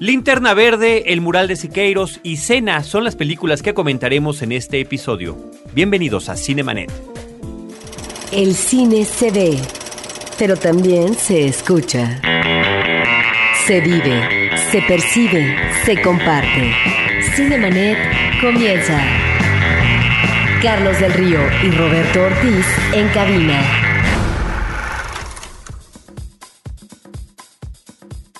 Linterna Verde, El Mural de Siqueiros y Cena son las películas que comentaremos en este episodio. Bienvenidos a Cinemanet. El cine se ve, pero también se escucha. Se vive, se percibe, se comparte. Cinemanet comienza. Carlos del Río y Roberto Ortiz en cabina.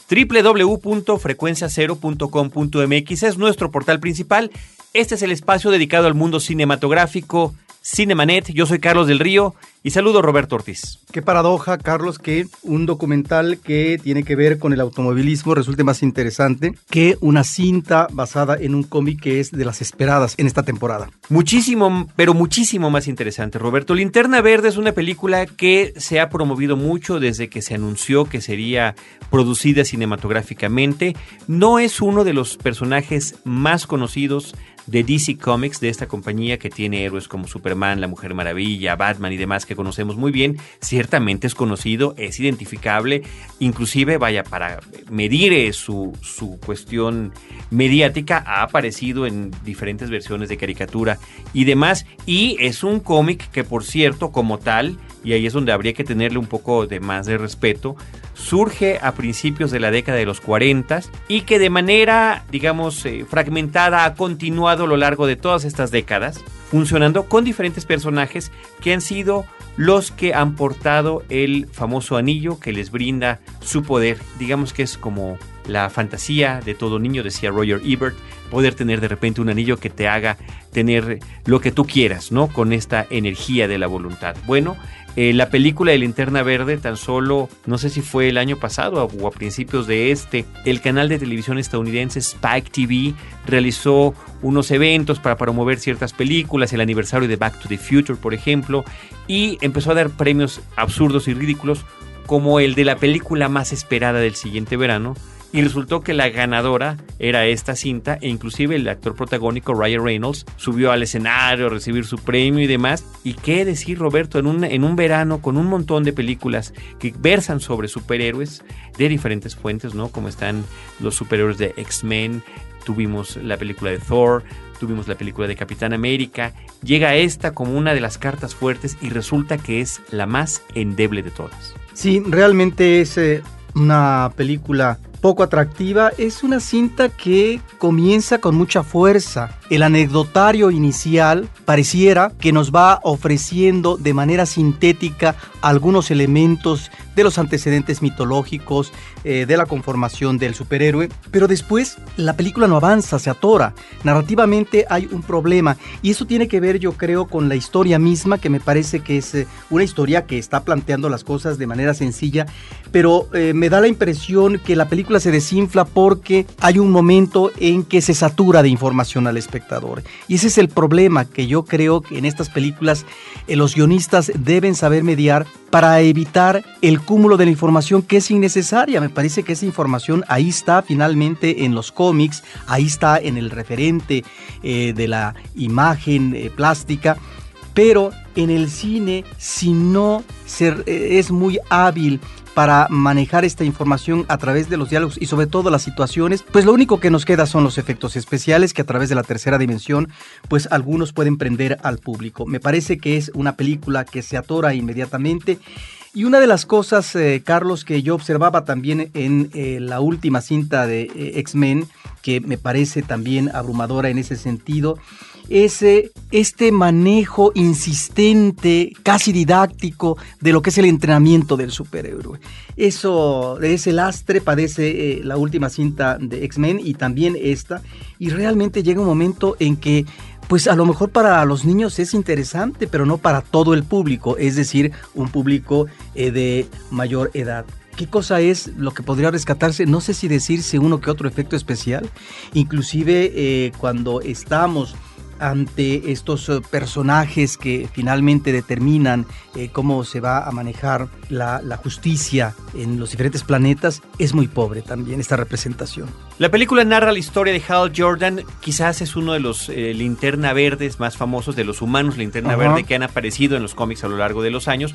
www.frecuenciacero.com.mx es nuestro portal principal. Este es el espacio dedicado al mundo cinematográfico, Cinemanet. Yo soy Carlos del Río y saludo a Roberto Ortiz. Qué paradoja, Carlos, que un documental que tiene que ver con el automovilismo resulte más interesante que una cinta basada en un cómic que es de las esperadas en esta temporada. Muchísimo, pero muchísimo más interesante, Roberto. Linterna Verde es una película que se ha promovido mucho desde que se anunció que sería producida cinematográficamente. No es uno de los personajes más conocidos de DC Comics, de esta compañía que tiene héroes como Superman, la Mujer Maravilla, Batman y demás que conocemos muy bien, ciertamente es conocido, es identificable, inclusive vaya para medir eh, su, su cuestión mediática, ha aparecido en diferentes versiones de caricatura y demás, y es un cómic que por cierto como tal, y ahí es donde habría que tenerle un poco de más de respeto, surge a principios de la década de los 40 y que de manera, digamos, eh, fragmentada ha continuado a lo largo de todas estas décadas, funcionando con diferentes personajes que han sido los que han portado el famoso anillo que les brinda su poder. Digamos que es como la fantasía de todo niño, decía Roger Ebert, poder tener de repente un anillo que te haga tener lo que tú quieras, ¿no? Con esta energía de la voluntad. Bueno, eh, la película de Linterna Verde, tan solo, no sé si fue el año pasado o a principios de este, el canal de televisión estadounidense Spike TV realizó unos eventos para promover ciertas películas, el aniversario de Back to the Future, por ejemplo, y empezó a dar premios absurdos y ridículos como el de la película más esperada del siguiente verano, y resultó que la ganadora era esta cinta e inclusive el actor protagónico Ryan Reynolds subió al escenario a recibir su premio y demás. Y qué decir Roberto, en un, en un verano con un montón de películas que versan sobre superhéroes de diferentes fuentes, ¿no? Como están los superhéroes de X-Men, tuvimos la película de Thor, tuvimos la película de Capitán América, llega esta como una de las cartas fuertes y resulta que es la más endeble de todas. Sí, realmente es eh, una película poco atractiva, es una cinta que comienza con mucha fuerza. El anecdotario inicial pareciera que nos va ofreciendo de manera sintética algunos elementos de los antecedentes mitológicos, eh, de la conformación del superhéroe, pero después la película no avanza, se atora. Narrativamente hay un problema y eso tiene que ver yo creo con la historia misma, que me parece que es eh, una historia que está planteando las cosas de manera sencilla, pero eh, me da la impresión que la película se desinfla porque hay un momento en que se satura de información al espectador. Y ese es el problema que yo creo que en estas películas los guionistas deben saber mediar para evitar el cúmulo de la información que es innecesaria. Me parece que esa información ahí está finalmente en los cómics, ahí está en el referente eh, de la imagen eh, plástica, pero en el cine, si no eh, es muy hábil para manejar esta información a través de los diálogos y sobre todo las situaciones, pues lo único que nos queda son los efectos especiales que a través de la tercera dimensión, pues algunos pueden prender al público. Me parece que es una película que se atora inmediatamente. Y una de las cosas, eh, Carlos, que yo observaba también en eh, la última cinta de eh, X-Men, que me parece también abrumadora en ese sentido, ese, este manejo insistente, casi didáctico de lo que es el entrenamiento del superhéroe. Eso, ese lastre padece la última cinta de X-Men y también esta, y realmente llega un momento en que pues a lo mejor para los niños es interesante, pero no para todo el público, es decir, un público eh, de mayor edad. ¿Qué cosa es lo que podría rescatarse? No sé si decirse uno que otro efecto especial. Inclusive eh, cuando estamos ante estos eh, personajes que finalmente determinan eh, cómo se va a manejar la, justicia en los diferentes planetas, es muy pobre también esta representación. La película narra la historia de Hal Jordan, quizás es uno de los eh, linterna verdes más famosos, de los humanos linterna verde que han aparecido en los cómics a lo largo de los años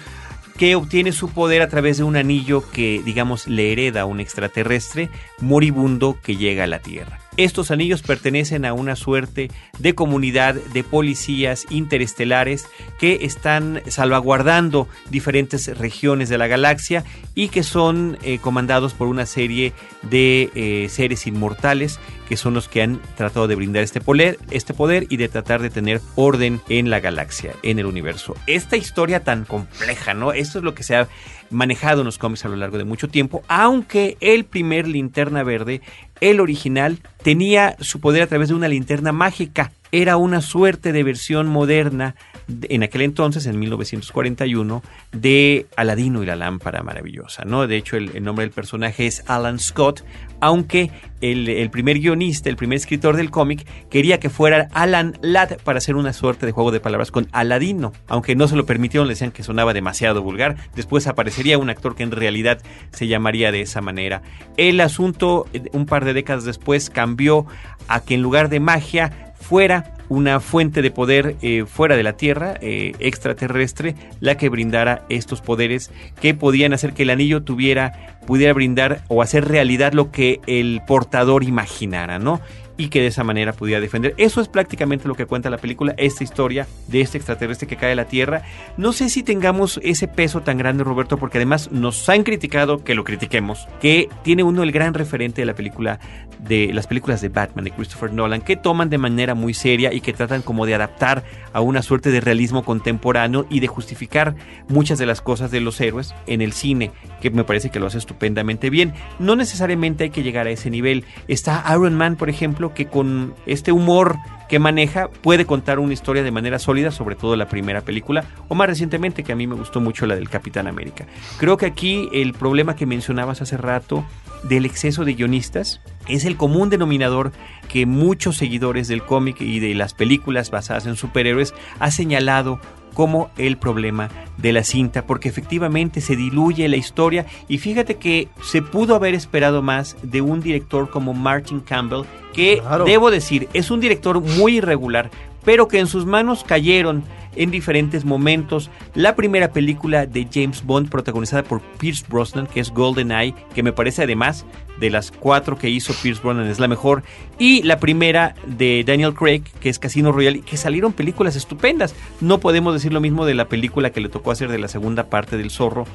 que obtiene su poder a través de un anillo que, digamos, le hereda a un extraterrestre moribundo que llega a la Tierra. Estos anillos pertenecen a una suerte de comunidad de policías interestelares que están salvaguardando diferentes regiones de la galaxia y que son eh, comandados por una serie de eh, seres inmortales que son los que han tratado de brindar este poder, este poder y de tratar de tener orden en la galaxia, en el universo. Esta historia tan compleja, ¿no? Esto es lo que se ha manejado en los cómics a lo largo de mucho tiempo, aunque el primer linterna verde, el original, tenía su poder a través de una linterna mágica. Era una suerte de versión moderna en aquel entonces, en 1941, de Aladino y la lámpara maravillosa, ¿no? De hecho, el, nombre del personaje es Alan Scott, aunque el, primer guionista, el primer escritor del cómic, quería que fuera Alan Ladd para hacer una suerte de juego de palabras con Aladino, aunque no se lo permitieron, le decían que sonaba demasiado vulgar. Después aparecería un actor que en realidad se llamaría de esa manera. El asunto, eh, un par de décadas después, cambió a que en lugar de magia fuera una fuente de poder eh, fuera de la Tierra, eh, extraterrestre, la que brindara estos poderes que podían hacer que el anillo tuviera, pudiera brindar o hacer realidad lo que el portador imaginara, ¿no? Y que de esa manera pudiera defender. Eso es prácticamente lo que cuenta la película, esta historia de este extraterrestre que cae a la Tierra. No sé si tengamos ese peso tan grande, Roberto, porque además nos han criticado que lo critiquemos, que tiene uno el gran referente de la película, de las películas de Batman de Christopher Nolan, que toman de manera muy seria y que tratan como de adaptar a una suerte de realismo contemporáneo y de justificar muchas de las cosas de los héroes en el cine, que me parece que lo hace estupendamente bien. No necesariamente hay que llegar a ese nivel. Está Iron Man, por ejemplo, que con este humor que maneja puede contar una historia de manera sólida, sobre todo la primera película, o más recientemente que a mí me gustó mucho la del Capitán América. Creo que aquí el problema que mencionabas hace rato del exceso de guionistas es el común denominador que muchos seguidores del cómic y de las películas basadas en superhéroes ha señalado como el problema de la cinta, porque efectivamente se diluye la historia y fíjate que se pudo haber esperado más de un director como Martin Campbell, que debo decir, es un director muy irregular, pero que en sus manos cayeron en diferentes momentos. La primera película de James Bond protagonizada por Pierce Brosnan, que es GoldenEye, que me parece además de las cuatro que hizo Pierce Brosnan es la mejor. Y la primera de Daniel Craig, que es Casino Royale, que salieron películas estupendas. No podemos decir lo mismo de la película que le tocó hacer de la segunda parte del Zorro.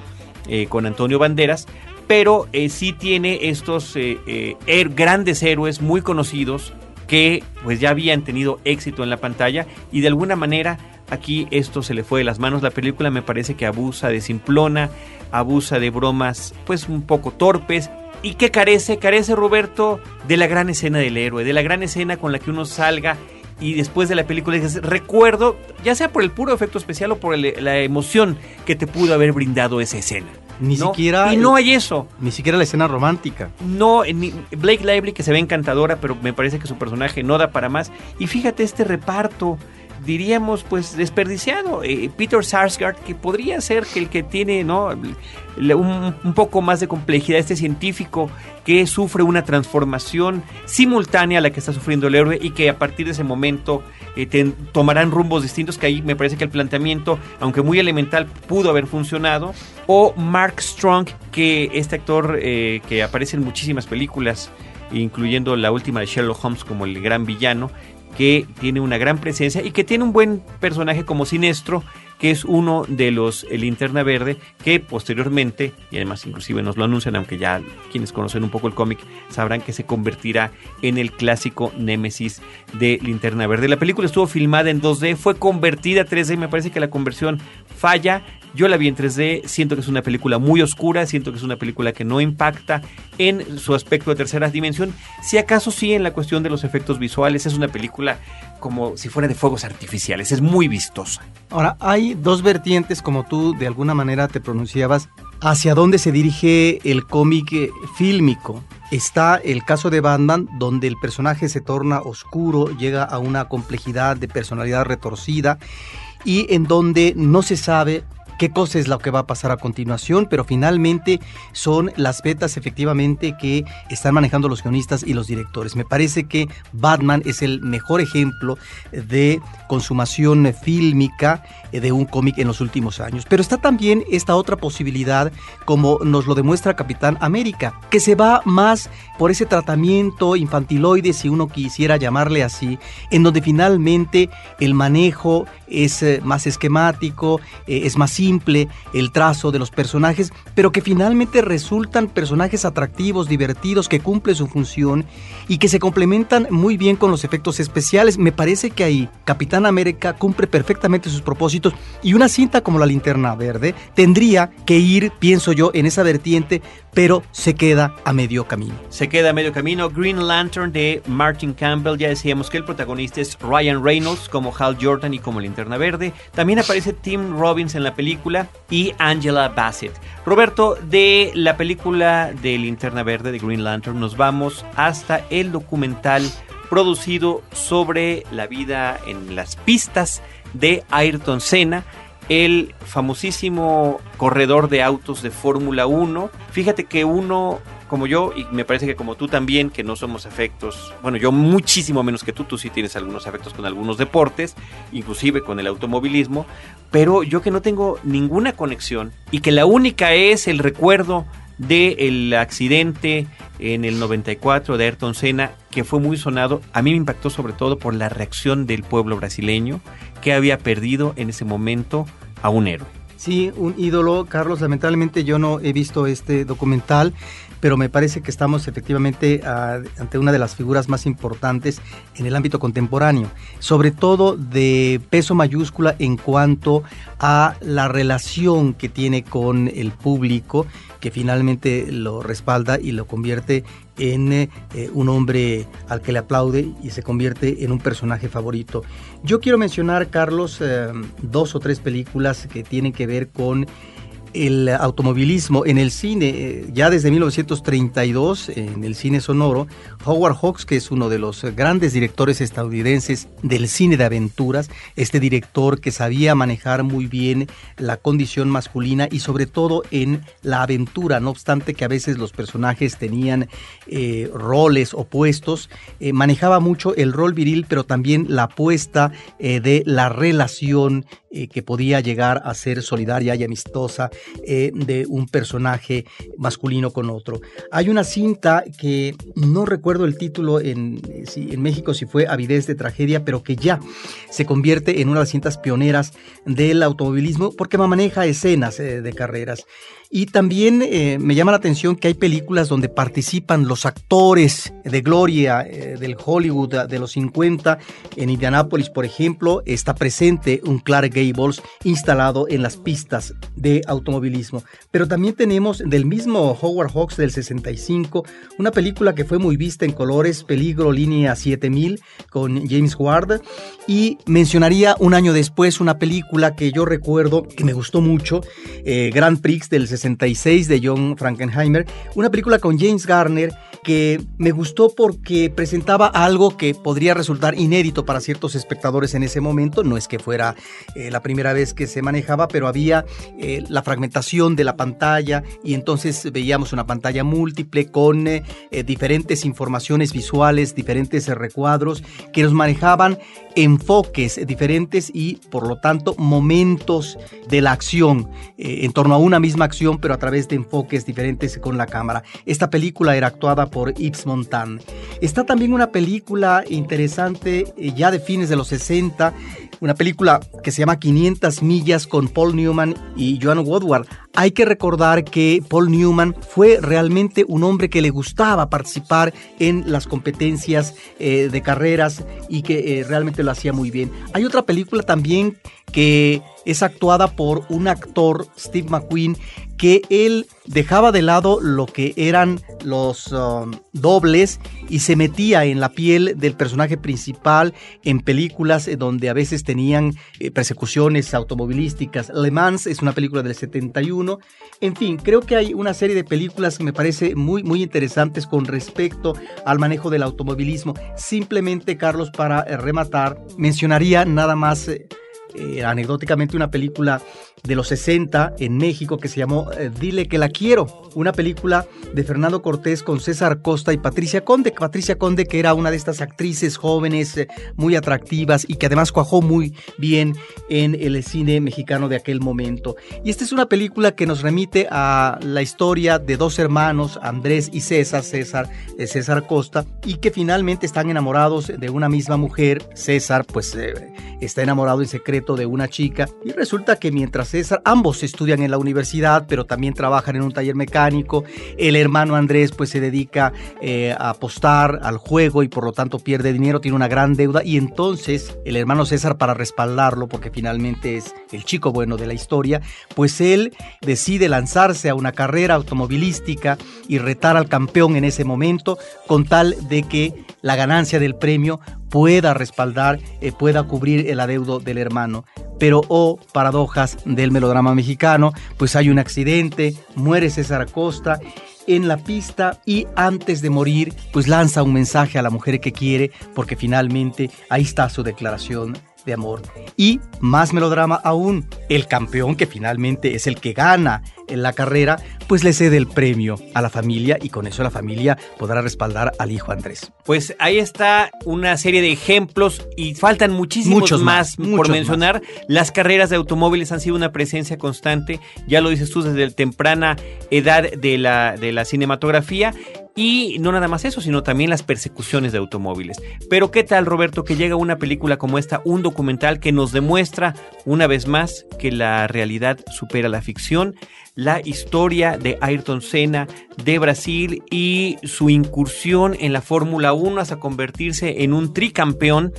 Eh, con Antonio Banderas, pero eh, sí tiene estos eh, grandes héroes muy conocidos que pues ya habían tenido éxito en la pantalla y de alguna manera Aquí esto se le fue de las manos. La película me parece que abusa de simplona, abusa de bromas pues un poco torpes. ¿Y qué carece? Carece Roberto de la gran escena del héroe, de la gran escena con la que uno salga y después de la película dices, recuerdo, ya sea por el puro efecto especial o por la emoción que te pudo haber brindado esa escena. Ni siquiera. Y no hay eso. Ni siquiera la escena romántica. No, Blake Lively, que se ve encantadora, pero me parece que su personaje no da para más. Y fíjate este reparto diríamos, pues desperdiciado. Eh, Peter Sarsgaard, que podría ser que el que tiene ¿no? un, poco más de complejidad, este científico que sufre una transformación simultánea a la que está sufriendo el héroe y que a partir de ese momento eh, tomarán rumbos distintos, que ahí me parece que el planteamiento, aunque muy elemental, pudo haber funcionado. O Mark Strong, que este actor eh, que aparece en muchísimas películas, incluyendo la última de Sherlock Holmes como el gran villano, que tiene una gran presencia y que tiene un buen personaje como Sinestro, que es uno de los el Linterna Verde, que posteriormente, y además inclusive nos lo anuncian, aunque ya quienes conocen un poco el cómic sabrán que se convertirá en el clásico Némesis de Linterna Verde. La película estuvo filmada en 2D, fue convertida a 3D, me parece que la conversión falla, yo la vi en 3D, siento que es una película muy oscura, siento que es una película que no impacta en su aspecto de tercera dimensión, si acaso sí en la cuestión de los efectos visuales, es una película como si fuera de fuegos artificiales, es muy vistosa. Ahora, hay dos vertientes, como tú de alguna manera te pronunciabas, hacia dónde se dirige el cómic fílmico. Está el caso de Batman, donde el personaje se torna oscuro, llega a una complejidad de personalidad retorcida y en donde no se sabe qué cosa es lo que va a pasar a continuación, pero finalmente son las betas efectivamente que están manejando los guionistas y los directores. Me parece que Batman es el mejor ejemplo de consumación fílmica de un cómic en los últimos años. Pero está también esta otra posibilidad, como nos lo demuestra Capitán América, que se va más por ese tratamiento infantiloide, si uno quisiera llamarle así, en donde finalmente el manejo es eh, más esquemático, eh, es más simple el trazo de los personajes, pero que finalmente resultan personajes atractivos, divertidos, que cumplen su función y que se complementan muy bien con los efectos especiales. Me parece que ahí Capitán América cumple perfectamente sus propósitos y una cinta como la linterna verde tendría que ir, pienso yo, en esa vertiente, pero se queda a medio camino. Se queda a medio camino. Green Lantern de Martin Campbell, ya decíamos que el protagonista es Ryan Reynolds como Hal Jordan y como linterna verde. También aparece Tim Robbins en la película y Angela Bassett. Roberto, de la película de linterna verde de Green Lantern nos vamos hasta el documental producido sobre la vida en las pistas de Ayrton Senna, el famosísimo corredor de autos de Fórmula 1. Fíjate que uno como yo y me parece que como tú también, que no somos afectos, bueno, yo muchísimo menos que tú, tú sí tienes algunos afectos con algunos deportes, inclusive con el automovilismo, pero yo que no tengo ninguna conexión y que la única es el recuerdo del accidente en el 94 de Ayrton Senna, que fue muy sonado, a mí me impactó sobre todo por la reacción del pueblo brasileño, que había perdido en ese momento a un héroe. Sí, un ídolo, Carlos. Lamentablemente yo no he visto este documental, pero me parece que estamos efectivamente ah, ante una de las figuras más importantes en el ámbito contemporáneo, sobre todo de peso mayúscula en cuanto a la relación que tiene con el público, que finalmente lo respalda y lo convierte en eh, un hombre al que le aplaude y se convierte en un personaje favorito. Yo quiero mencionar, Carlos, eh, dos o tres películas que tienen que ver con el automovilismo en el cine, eh, ya desde 1932, en el cine sonoro, Howard Hawks, que es uno de los grandes directores estadounidenses del cine de aventuras, este director que sabía manejar muy bien la condición masculina y sobre todo en la aventura, no obstante que a veces los personajes tenían eh, roles opuestos, eh, manejaba mucho el rol viril, pero también la apuesta de la relación que podía llegar a ser solidaria y amistosa eh, de un personaje masculino con otro. Hay una cinta que no recuerdo el título en, en México si fue Avidez de Tragedia, pero que ya se convierte en una de las cintas pioneras del automovilismo porque maneja escenas eh, de carreras. Y también eh, me llama la atención que hay películas donde participan los actores de gloria eh, del Hollywood de los 50. En Indianápolis, por ejemplo, está presente un Clark Gables instalado en las pistas de automovilismo. Pero también tenemos del mismo Howard Hawks del 65, una película que fue muy vista en colores, Peligro Línea 7000, con James Ward. Y mencionaría un año después una película que yo recuerdo que me gustó mucho, eh, Grand Prix del 66 de John Frankenheimer, una película con James Garner que me gustó porque presentaba algo que podría resultar inédito para ciertos espectadores en ese momento, no es que fuera eh, la primera vez que se manejaba, pero había eh, la fragmentación de la pantalla y entonces veíamos una pantalla múltiple con eh, diferentes informaciones visuales, diferentes recuadros que nos manejaban enfoques diferentes y por lo tanto momentos de la acción en torno a una misma acción pero a través de enfoques diferentes con la cámara. Esta película era actuada por Yves Montand. Está también una película interesante eh, ya de fines de los 60, una película que se llama 500 millas con Paul Newman y Joan Woodward. Hay que recordar que Paul Newman fue realmente un hombre que le gustaba participar en las competencias eh, de carreras y que eh, realmente lo hacía muy bien. Hay otra película también que es actuada por un actor, Steve McQueen, que él dejaba de lado lo que eran los um, dobles y se metía en la piel del personaje principal en películas donde a veces tenían eh, persecuciones automovilísticas. Le Mans es una película del 71. En fin, creo que hay una serie de películas que me parece muy, muy interesantes con respecto al manejo del automovilismo. Simplemente, Carlos, para eh, rematar, mencionaría nada más... Eh, eh, anecdóticamente una película de los 60 en México que se llamó eh, Dile que la quiero, una película de Fernando Cortés con César Costa y Patricia Conde, Patricia Conde que era una de estas actrices jóvenes eh, muy atractivas y que además cuajó muy bien en el cine mexicano de aquel momento. Y esta es una película que nos remite a la historia de dos hermanos, Andrés y César, César, César Costa, y que finalmente están enamorados de una misma mujer. César pues está enamorado en de una chica y resulta que mientras César, ambos estudian en la universidad, pero también trabajan en un taller mecánico, el hermano Andrés pues se dedica eh, a apostar al juego y por lo tanto pierde dinero, tiene una gran deuda y entonces el hermano César para respaldarlo, porque finalmente es el chico bueno de la historia, pues él decide lanzarse a una carrera automovilística y retar al campeón en ese momento con tal de que la ganancia del premio pueda respaldar, eh, pueda cubrir el adeudo del hermano. Pero, oh, paradojas del melodrama mexicano, pues hay un accidente, muere César Acosta en la pista y antes de morir, pues lanza un mensaje a la mujer que quiere, porque finalmente ahí está su declaración de amor. Y más melodrama aún, el campeón que finalmente es el que gana en la carrera, pues le cede el premio a la familia y con eso la familia podrá respaldar al hijo Andrés. Pues ahí está una serie de ejemplos y faltan muchísimos Muchos más, más, por mencionar. Las carreras de automóviles han sido una presencia constante, ya lo dices tú desde la temprana edad de la, de la cinematografía y no nada más eso, sino también las persecuciones de automóviles. Pero ¿qué tal, Roberto, que llega una película como esta, un documental que nos demuestra una vez más que la realidad supera la ficción? La historia de Ayrton Senna de Brasil y su incursión en la Fórmula 1 hasta convertirse en un tricampeón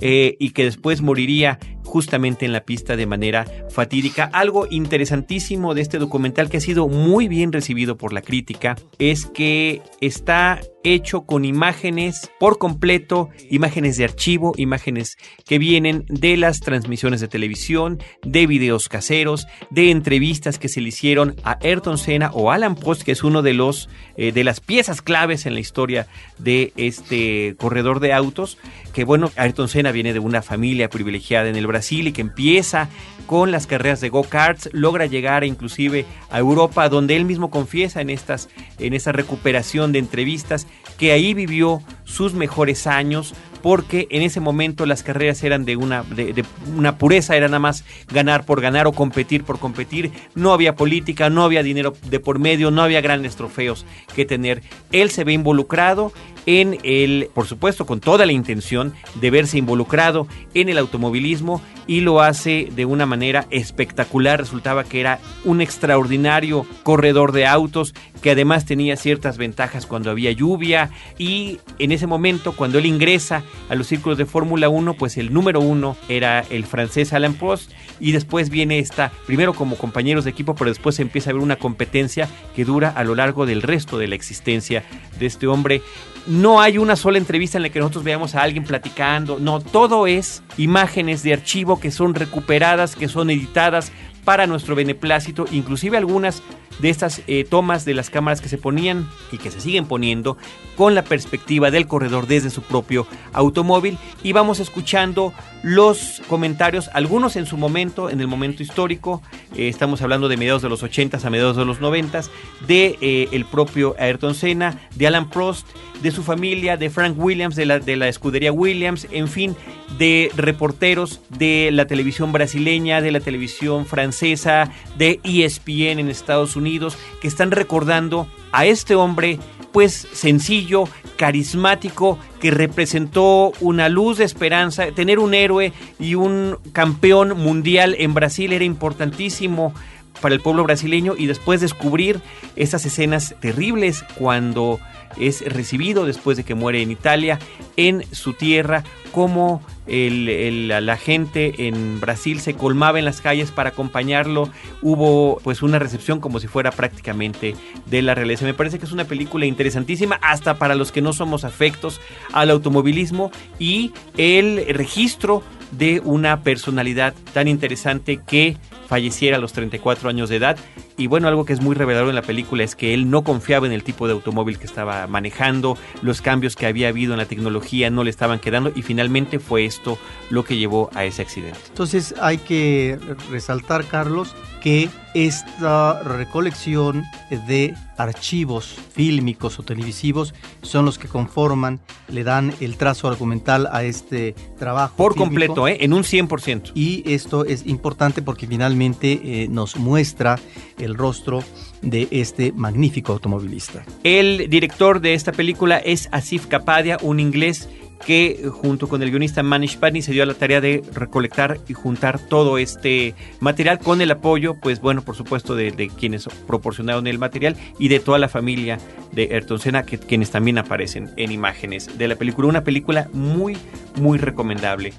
eh, y que después moriría justamente en la pista de manera fatídica. Algo interesantísimo de este documental que ha sido muy bien recibido por la crítica es que está hecho con imágenes por completo, imágenes de archivo, imágenes que vienen de las transmisiones de televisión, de videos caseros, de entrevistas que se le hicieron a Ayrton Senna o Alan Post, que es uno de los eh, de las piezas claves en la historia de este corredor de autos, que bueno, Ayrton Senna viene de una familia privilegiada en el Brasil y que empieza con las carreras de go-karts, logra llegar inclusive a Europa, donde él mismo confiesa en estas en esa recuperación de entrevistas que ahí vivió sus mejores años, porque en ese momento las carreras eran de una, de, una pureza, era nada más ganar por ganar o competir por competir, no había política, no había dinero de por medio, no había grandes trofeos que tener. Él se ve involucrado en el, por supuesto, con toda la intención de verse involucrado en el automovilismo y lo hace de una manera espectacular. Resultaba que era un extraordinario corredor de autos que además tenía ciertas ventajas cuando había lluvia y en ese momento cuando él ingresa a los círculos de Fórmula 1 pues el número uno era el francés Alain Prost y después viene esta primero como compañeros de equipo pero después empieza a haber una competencia que dura a lo largo del resto de la existencia de este hombre no hay una sola entrevista en la que nosotros veamos a alguien platicando, no, todo es imágenes de archivo que son recuperadas, que son editadas para nuestro beneplácito, inclusive algunas de estas eh, tomas de las cámaras que se ponían y que se siguen poniendo con la perspectiva del corredor desde su propio automóvil. Y vamos escuchando los comentarios, algunos en su momento, en el momento histórico, eh, estamos hablando de mediados de los 80s a mediados de los 90s, de eh, el propio Ayrton Senna, de Alan Prost, de su familia, de Frank Williams, de la, de la escudería Williams, en fin, de reporteros de la televisión brasileña, de la televisión francesa, de ESPN en Estados Unidos, que están recordando a este hombre pues sencillo, carismático, que representó una luz de esperanza. Tener un héroe y un campeón mundial en Brasil era importantísimo para el pueblo brasileño y después descubrir esas escenas terribles cuando es recibido después de que muere en Italia, en su tierra, como la gente en Brasil se colmaba en las calles para acompañarlo, hubo pues una recepción como si fuera prácticamente de la realeza. Me parece que es una película interesantísima hasta para los que no somos afectos al automovilismo y el registro de una personalidad tan interesante que falleciera a los 34 años de edad y bueno, algo que es muy revelador en la película es que él no confiaba en el tipo de automóvil que estaba manejando, los cambios que había habido en la tecnología no le estaban quedando y finalmente fue esto lo que llevó a ese accidente. Entonces hay que resaltar, Carlos, que esta recolección de archivos fílmicos o televisivos son los que conforman, le dan el trazo argumental a este trabajo. Por completo, ¿eh? en un 100%. Y esto es importante porque finalmente eh, nos muestra el rostro de este magnífico automovilista. El director de esta película es Asif Kapadia, un inglés que junto con el guionista Manish Padney se dio a la tarea de recolectar y juntar todo este material con el apoyo, pues bueno, por supuesto, de, quienes proporcionaron el material y de toda la familia de Ayrton Senna, que, quienes también aparecen en imágenes de la película. Una película muy, muy recomendable.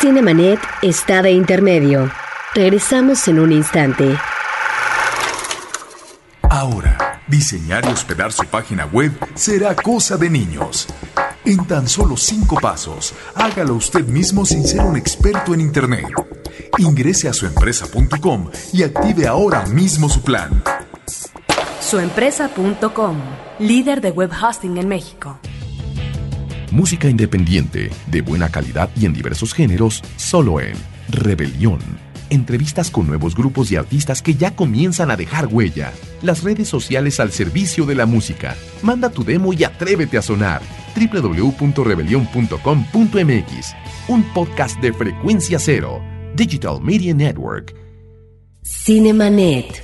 Cinemanet está de intermedio. Regresamos en un instante. Ahora Diseñar y hospedar su página web será cosa de niños. En tan solo cinco pasos, hágalo usted mismo sin ser un experto en Internet. Ingrese a suempresa.com y active ahora mismo su plan. Suempresa.com, líder de web hosting en México. Música independiente, de buena calidad y en diversos géneros, solo en Rebelión entrevistas con nuevos grupos y artistas que ya comienzan a dejar huella. Las redes sociales al servicio de la música. Manda tu demo y atrévete a sonar. www.rebelion.com.mx. Un podcast de frecuencia cero. Digital Media Network. Cinemanet.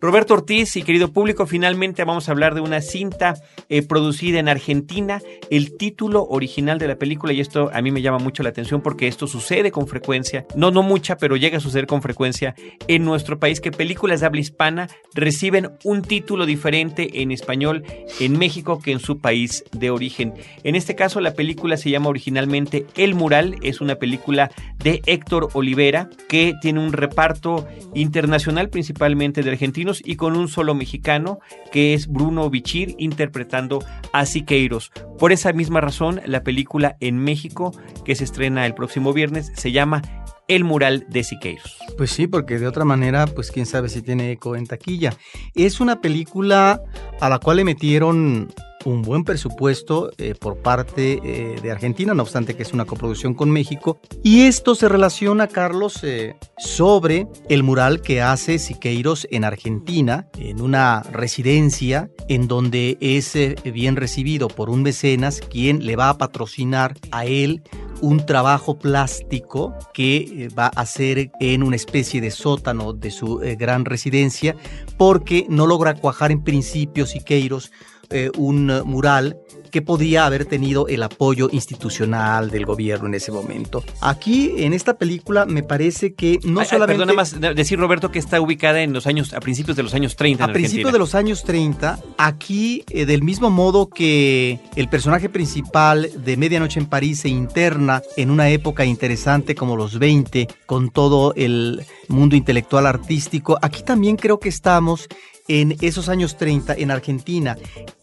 Roberto Ortiz y querido público, finalmente vamos a hablar de una cinta eh, producida en Argentina. El título original de la película, y esto a mí me llama mucho la atención porque esto sucede con frecuencia, no, no mucha, pero llega a suceder con frecuencia en nuestro país, que películas de habla hispana reciben un título diferente en español en México que en su país de origen. En este caso, la película se llama originalmente El Mural, es una película de Héctor Olivera que tiene un reparto internacional principalmente de argentinos y con un solo mexicano, que es Bruno Bichir, interpretando a Siqueiros. Por esa misma razón, la película en México, que se estrena el próximo viernes, se llama el mural de Siqueiros. Pues sí, porque de otra manera, pues quién sabe si tiene eco en taquilla. Es una película a la cual le metieron un buen presupuesto eh, por parte eh, de Argentina, no obstante que es una coproducción con México. Y esto se relaciona, Carlos, eh, sobre el mural que hace Siqueiros en Argentina, en una residencia en donde es bien recibido por un mecenas quien le va a patrocinar a él un trabajo plástico que va a hacer en una especie de sótano de su gran residencia porque no logra cuajar en principio Siqueiros eh, un mural que podía haber tenido el apoyo institucional del gobierno en ese momento. Aquí, en esta película, me parece que no solamente... Perdona más decir, Roberto, que está ubicada en los años, a principios de los años 30. a principios de los años 30, aquí, eh, del mismo modo que el personaje principal de Medianoche en París se interna en una época interesante como los 20, con todo el mundo intelectual artístico, aquí también creo que estamos en esos años 30 en Argentina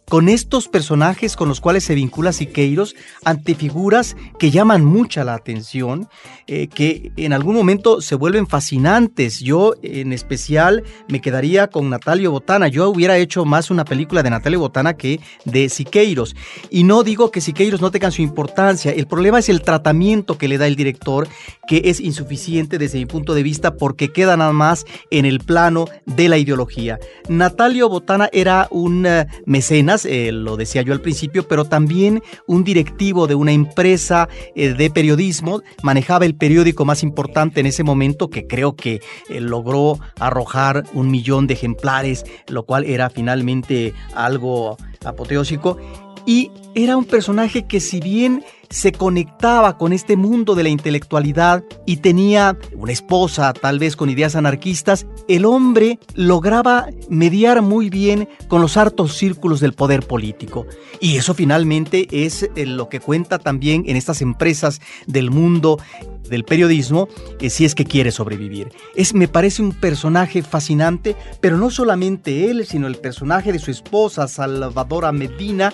con estos personajes con los cuales se vincula Siqueiros ante figuras que llaman mucha la atención, eh, que en algún momento se vuelven fascinantes. Yo en especial me quedaría con Natalio Botana. Yo hubiera hecho más una película de Natalio Botana que de Siqueiros. Y no digo que Siqueiros no tengan su importancia, el problema es el tratamiento que le da el director, que es insuficiente desde mi punto de vista porque queda nada más en el plano de la ideología. Natalio Botana era un eh, eh, lo decía yo al principio, pero también un directivo de una empresa eh, de periodismo, manejaba el periódico más importante en ese momento, que creo que eh, logró arrojar un millón de ejemplares, lo cual era finalmente algo apoteósico. Y era un personaje que si bien se conectaba con este mundo de la intelectualidad y tenía una esposa tal vez con ideas anarquistas, el hombre lograba mediar muy bien con los hartos círculos del poder político. Y eso finalmente es eh, lo que cuenta también en estas empresas del mundo del periodismo eh, si es que quiere sobrevivir. Es, me parece un personaje fascinante, pero no solamente él, sino el personaje de su esposa, Salvadora Medina,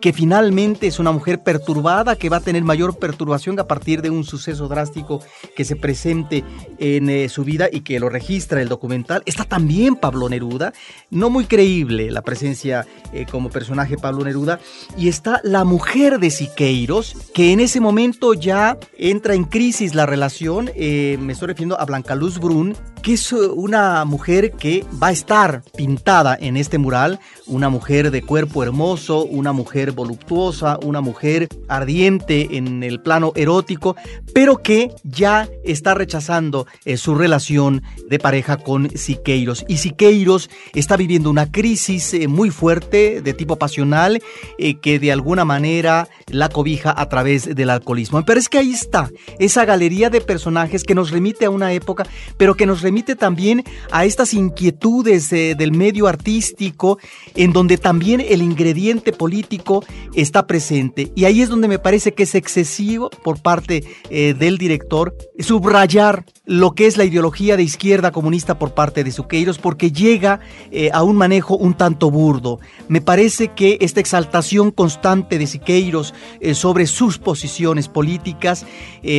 que finalmente es una mujer perturbada, que va a tener mayor perturbación a partir de un suceso drástico que se presente en eh, su vida y que lo registra el documental. Está también Pablo Neruda, no muy creíble la presencia eh, como personaje Pablo Neruda, y está la mujer de Siqueiros, que en ese momento ya entra en crisis la relación, eh, me estoy refiriendo a Blanca Luz Brun, que es una mujer que va a estar pintada en este mural, una mujer de cuerpo hermoso, una mujer voluptuosa, una mujer ardiente en el plano erótico, pero que ya está rechazando eh, su relación de pareja con Siqueiros. Y Siqueiros está viviendo una crisis eh, muy fuerte de tipo pasional eh, que de alguna manera la cobija a través del alcoholismo. Pero es que ahí está esa galería de personajes que nos remite a una época, pero que nos remite también a estas inquietudes del medio artístico, en donde también el ingrediente político está presente. Y ahí es donde me parece que es excesivo por parte eh, del director subrayar lo que es la ideología de izquierda comunista por parte de Suqueiros, porque llega eh, a un manejo un tanto burdo. Me parece que esta exaltación constante de Siqueiros eh, sobre sus posiciones políticas,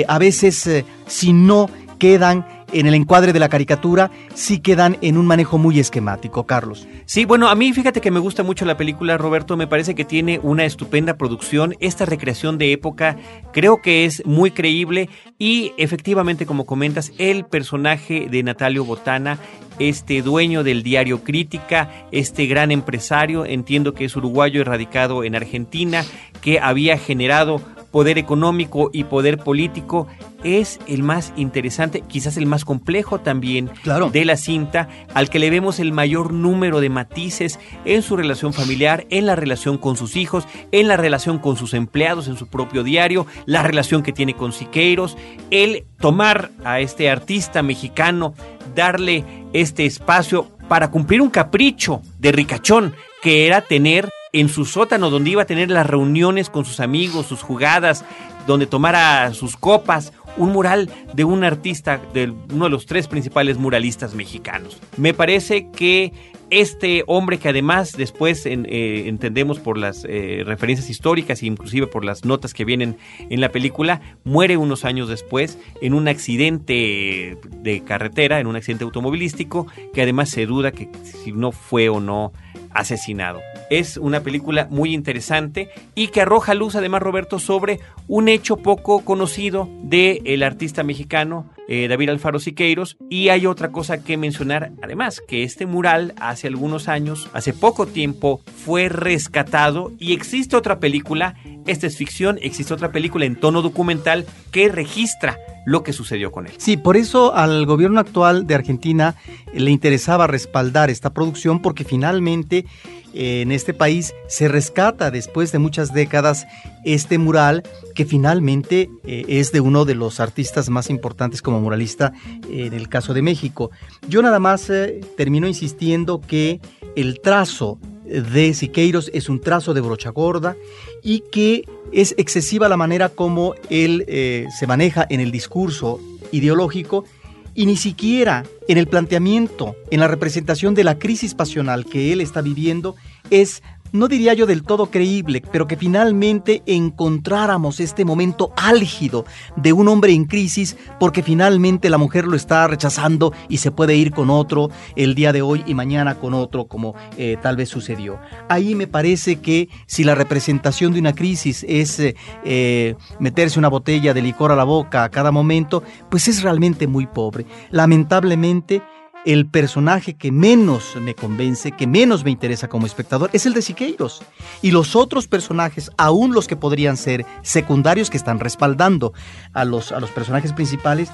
a veces si no quedan en el encuadre de la caricatura sí quedan en un manejo muy esquemático, Carlos. Sí, bueno, a mí fíjate que me gusta mucho la película, Roberto, me parece que tiene una estupenda producción, esta recreación de época creo que es muy creíble y efectivamente, como comentas, el personaje de Natalio Botana este dueño del diario Crítica, este gran empresario, entiendo que es uruguayo erradicado en Argentina, que había generado poder económico y poder político es el más interesante, quizás el más complejo también de la cinta, al que le vemos el mayor número de matices en su relación familiar, en la relación con sus hijos, en la relación con sus empleados en su propio diario, la relación que tiene con Siqueiros, el tomar a este artista mexicano, darle este espacio para cumplir un capricho de ricachón que era tener en su sótano donde iba a tener las reuniones con sus amigos, sus jugadas, donde tomara sus copas, un mural de un artista, de uno de los tres principales muralistas mexicanos. Me parece que este hombre que además después eh, entendemos por las eh, referencias históricas e inclusive por las notas que vienen en la película, muere unos años después en un accidente de carretera, en un accidente automovilístico, que además se duda que si no fue o no asesinado. Es una película muy interesante y que arroja luz además Roberto sobre un hecho poco conocido del el artista mexicano eh, David Alfaro Siqueiros y hay otra cosa que mencionar además que este mural hace algunos años, hace poco tiempo fue rescatado y existe otra película, esta es ficción, existe otra película en tono documental que registra lo que sucedió con él. Sí, por eso al gobierno actual de Argentina le interesaba respaldar esta producción porque finalmente eh, en este país se rescata después de muchas décadas este mural que finalmente eh, es de uno de los artistas más importantes como muralista en el caso de México. Yo nada más eh, termino insistiendo que el trazo de Siqueiros es un trazo de brocha gorda y que es excesiva la manera como él se maneja en el discurso ideológico y ni siquiera en el planteamiento, en la representación de la crisis pasional que él está viviendo, es no diría yo del todo creíble, pero que finalmente encontráramos este momento álgido de un hombre en crisis porque finalmente la mujer lo está rechazando y se puede ir con otro el día de hoy y mañana con otro como eh, tal vez sucedió. Ahí me parece que si la representación de una crisis es eh, eh, meterse una botella de licor a la boca a cada momento, pues es realmente muy pobre. Lamentablemente, el personaje que menos me convence, que menos me interesa como espectador, es el de Siqueiros. Y los otros personajes, aún los que podrían ser secundarios, que están respaldando a los, a los personajes principales,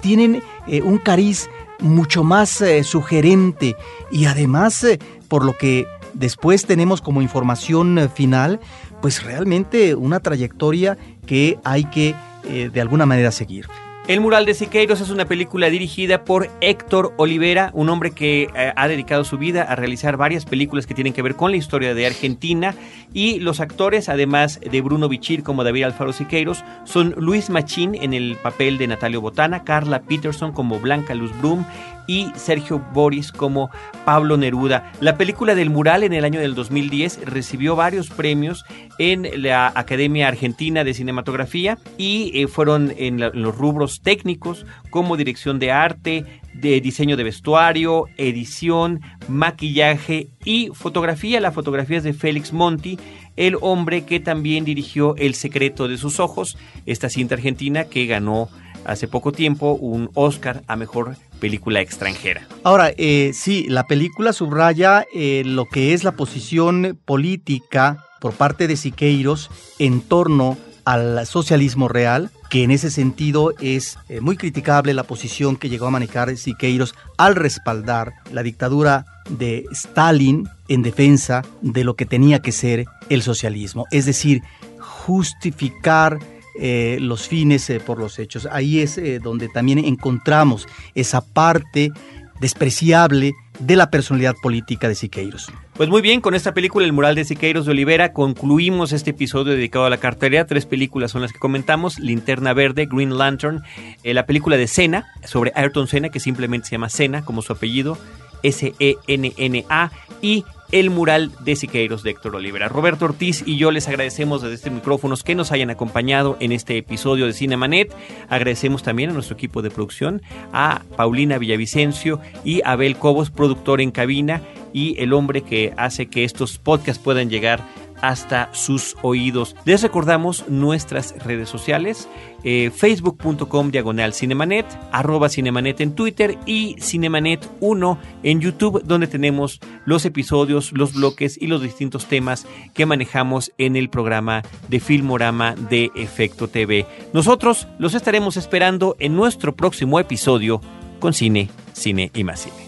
tienen eh, un cariz mucho más eh, sugerente y además, eh, por lo que después tenemos como información final, pues realmente una trayectoria que hay que de alguna manera seguir. El mural de Siqueiros es una película dirigida por Héctor Olivera, un hombre que eh, ha dedicado su vida a realizar varias películas que tienen que ver con la historia de Argentina. Y los actores, además de Bruno Bichir como David Alfaro Siqueiros, son Luis Machín en el papel de Natalio Botana, Carla Peterson como Blanca Luz Brum y Sergio Boris como Pablo Neruda. La película del mural en el año del 2010 recibió varios premios en la Academia Argentina de Cinematografía y eh, fueron en, los rubros técnicos como dirección de arte, de diseño de vestuario, edición, maquillaje y fotografía. La fotografía es de Félix Monti, el hombre que también dirigió El secreto de sus ojos, esta cinta argentina que ganó hace poco tiempo un Oscar a mejor película extranjera. Ahora, eh, sí, la película subraya eh, lo que es la posición política por parte de Siqueiros en torno al socialismo real, que en ese sentido es eh, muy criticable la posición que llegó a manejar Siqueiros al respaldar la dictadura de Stalin en defensa de lo que tenía que ser el socialismo, es decir, justificar eh, los fines eh, por los hechos. Ahí es donde también encontramos esa parte despreciable de la personalidad política de Siqueiros. Pues muy bien, con esta película El mural de Siqueiros de Olivera concluimos este episodio dedicado a la cartelería. Tres películas son las que comentamos, Linterna Verde, Green Lantern, eh, la película de Cena, sobre Ayrton Senna, que simplemente se llama Cena, como su apellido, S-E-N-N-A, y el mural de Siqueiros de Héctor Olivera. Roberto Ortiz y yo les agradecemos desde este micrófonos que nos hayan acompañado en este episodio de Cinemanet. Agradecemos también a nuestro equipo de producción, a Paulina Villavicencio y Abel Cobos, productor en cabina y el hombre que hace que estos podcasts puedan llegar hasta sus oídos. Les recordamos nuestras redes sociales, eh, facebook.com diagonal cinemanet, arroba cinemanet en Twitter y cinemanet 1 en YouTube, donde tenemos los episodios, los bloques y los distintos temas que manejamos en el programa de Filmorama de Efecto TV. Nosotros los estaremos esperando en nuestro próximo episodio con Cine, Cine y más Cine.